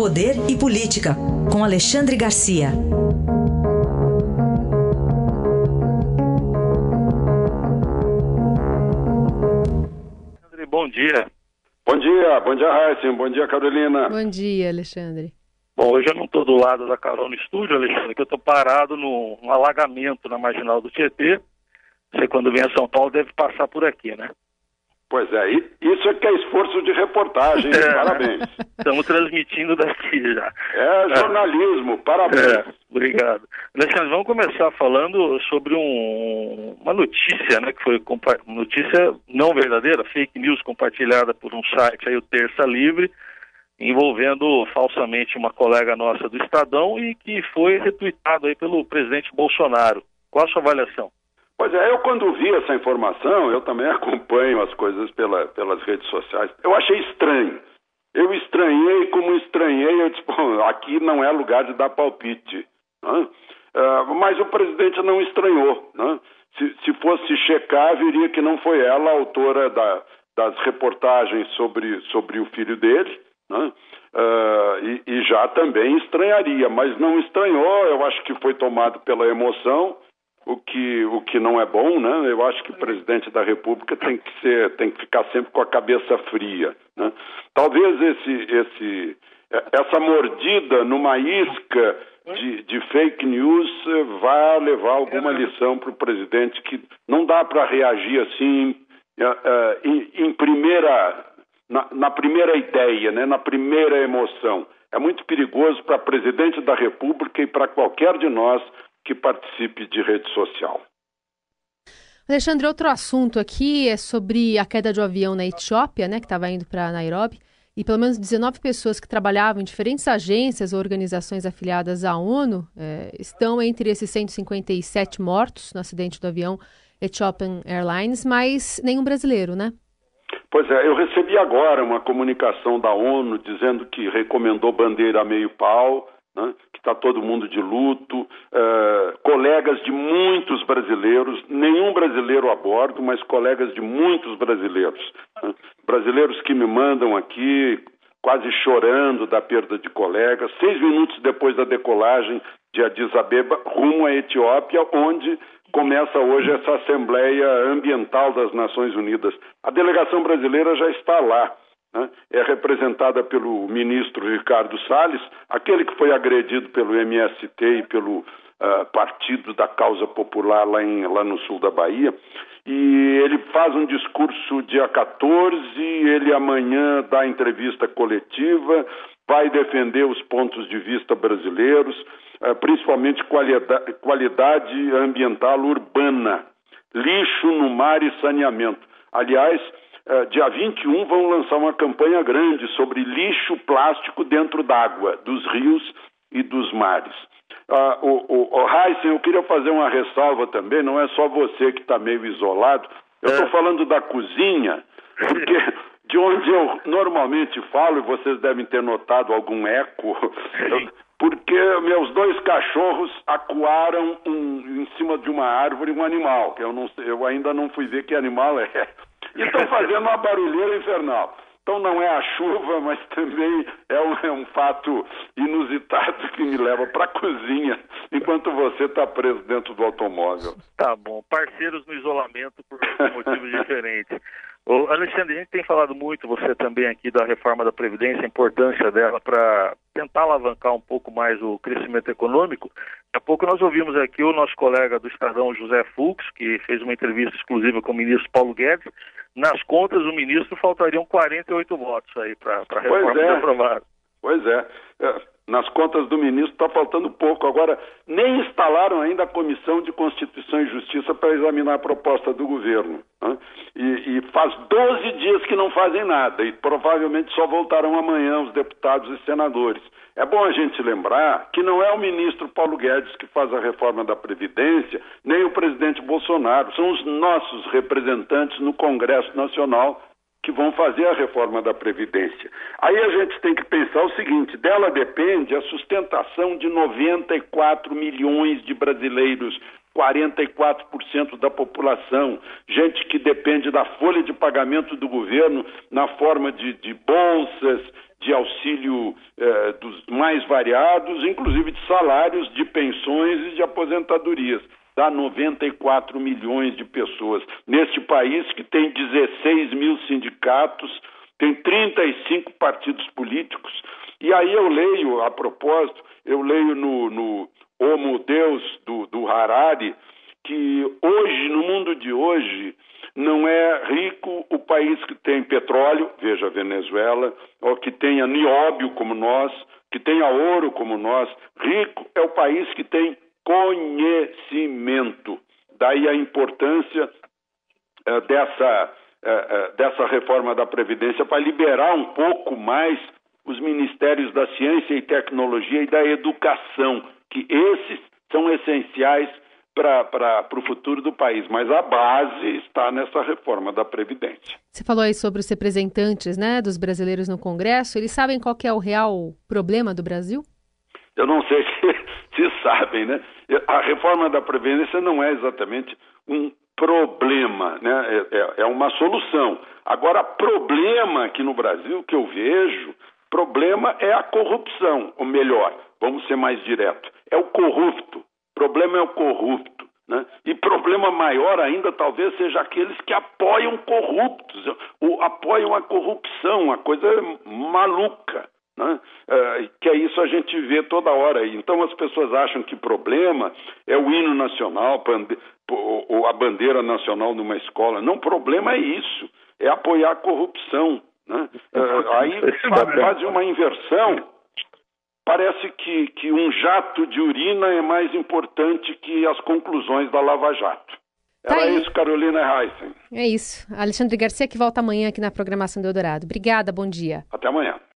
Poder e Política, com Alexandre Garcia. Bom dia. Bom dia, bom dia, Raíssa. Bom dia, Carolina. Bom dia, Alexandre. Bom, hoje eu não estou do lado da Carol no estúdio, Alexandre, que eu estou parado num, num alagamento na marginal do Tietê. Você, quando vem a São Paulo, deve passar por aqui, né? Pois é, isso é que é esforço de reportagem, é, parabéns. Estamos transmitindo daqui já. É jornalismo, é. parabéns. É, obrigado. Alexandre, vamos começar falando sobre um, uma notícia, né, que foi notícia não verdadeira, fake news compartilhada por um site aí, o Terça Livre, envolvendo falsamente uma colega nossa do Estadão e que foi retuitado aí pelo presidente Bolsonaro. Qual a sua avaliação? Pois é, eu quando vi essa informação, eu também acompanho as coisas pela, pelas redes sociais, eu achei estranho. Eu estranhei como estranhei, eu disse, aqui não é lugar de dar palpite. Né? Uh, mas o presidente não estranhou. Né? Se, se, fosse checar, viria que não foi ela a autora da, das reportagens sobre, sobre o filho dele. Né? Uh, e, e já também estranharia, mas não estranhou, eu acho que foi tomado pela emoção o que, o que não é bom, né? Eu acho que o presidente da República tem que ser, tem que ficar sempre com a cabeça fria, né? Talvez esse, esse, essa mordida numa isca de, de fake news vá levar alguma lição para o presidente que não dá para reagir assim uh, uh, em, em, primeira, na, na primeira ideia, né? Na primeira emoção. É muito perigoso para presidente da República e para qualquer de nós que participe de rede social. Alexandre, outro assunto aqui é sobre a queda de um avião na Etiópia, né, que estava indo para Nairobi, e pelo menos 19 pessoas que trabalhavam em diferentes agências ou organizações afiliadas à ONU é, estão entre esses 157 mortos no acidente do avião Ethiopian Airlines, mas nenhum brasileiro, né? Pois é, eu recebi agora uma comunicação da ONU dizendo que recomendou bandeira a meio pau, né, que está todo mundo de luto, uh, colegas de muitos brasileiros, nenhum brasileiro a bordo, mas colegas de muitos brasileiros. Né, brasileiros que me mandam aqui, quase chorando da perda de colegas, seis minutos depois da decolagem de Addis Abeba, rumo à Etiópia, onde começa hoje essa Assembleia Ambiental das Nações Unidas. A delegação brasileira já está lá né, é representada pelo ministro Ricardo Salles, aquele que foi agredido pelo MST e pelo uh, Partido da Causa Popular lá, em, lá no sul da Bahia. E ele faz um discurso dia 14, ele amanhã dá entrevista coletiva, vai defender os pontos de vista brasileiros, uh, principalmente qualidade, ambiental urbana, lixo no mar e saneamento. Aliás, dia 21 vão lançar uma campanha grande sobre lixo plástico dentro d'água, dos rios e dos mares. Uh, o, o, o Heisen, eu queria fazer uma ressalva também, não é só você que está meio isolado, eu estou é. falando da cozinha, porque de onde eu normalmente falo, e vocês devem ter notado algum eco, porque meus dois cachorros acuaram um, em cima de uma árvore um animal, que eu, não, eu ainda não fui ver que animal é e estão fazendo uma barulheira infernal. Então não é a chuva, mas também é um, é um fato inusitado que me leva para a cozinha enquanto você está preso dentro do automóvel. Tá bom, parceiros no isolamento por motivos diferentes. Ô, Alexandre, a gente tem falado muito, você também aqui, da reforma da Previdência, a importância dela para tentar alavancar um pouco mais o crescimento econômico. Daqui a pouco nós ouvimos aqui o nosso colega do Estadão, José Fux, que fez uma entrevista exclusiva com o ministro Paulo Guedes. Nas contas do ministro faltariam 48 votos aí para a reforma pois é. aprovada. Pois é. é nas contas do ministro está faltando pouco. Agora, nem instalaram ainda a Comissão de Constituição e Justiça para examinar a proposta do governo. Né? E, e, faz 12 dias que não fazem nada e provavelmente só voltarão amanhã os deputados e senadores. É bom a gente lembrar que não é o ministro Paulo Guedes que faz a reforma da Previdência, nem o presidente Bolsonaro, são os nossos representantes no Congresso Nacional que vão fazer a reforma da Previdência. Aí a gente tem que pensar o seguinte: dela depende a sustentação de 94 milhões de brasileiros. 44% da população, gente que depende da folha de pagamento do governo na forma de, de bolsas, de auxílio eh, dos mais variados, inclusive de salários, de pensões e de aposentadorias. Dá 94 milhões de pessoas. Neste país que tem 16 mil sindicatos, tem 35 partidos políticos. E aí eu leio, a propósito, eu leio no, no Homo Deus do, do Harari, que hoje, no mundo de hoje, não é rico o país que tem petróleo, veja a Venezuela, ou que tenha nióbio como nós, que tenha ouro como nós. Rico é o país que tem conhecimento. Daí a importância uh, dessa, uh, uh, dessa reforma da Previdência para liberar um pouco mais os ministérios da ciência e tecnologia e da educação, que esses são essenciais para o futuro do país, mas a base está nessa reforma da Previdência. Você falou aí sobre os representantes né, dos brasileiros no Congresso, eles sabem qual é o real problema do Brasil? Eu não sei se, se sabem, né? A reforma da Previdência não é exatamente um problema, né? É, é, é uma solução. Agora, problema aqui no Brasil que eu vejo, problema é a corrupção, ou melhor, vamos ser mais direto, é o corrupto problema é o corrupto. Né? E problema maior ainda talvez seja aqueles que apoiam corruptos, ou apoiam a corrupção, uma coisa maluca. Né? É, que é isso a gente vê toda hora. Então as pessoas acham que problema é o hino nacional, ou a bandeira nacional numa escola. Não, problema é isso, é apoiar a corrupção. Né? É, aí faz uma inversão parece que, que um jato de urina é mais importante que as conclusões da Lava Jato. Tá Era aí. isso, Carolina Heissen. É isso. Alexandre Garcia que volta amanhã aqui na programação do Eldorado. Obrigada, bom dia. Até amanhã.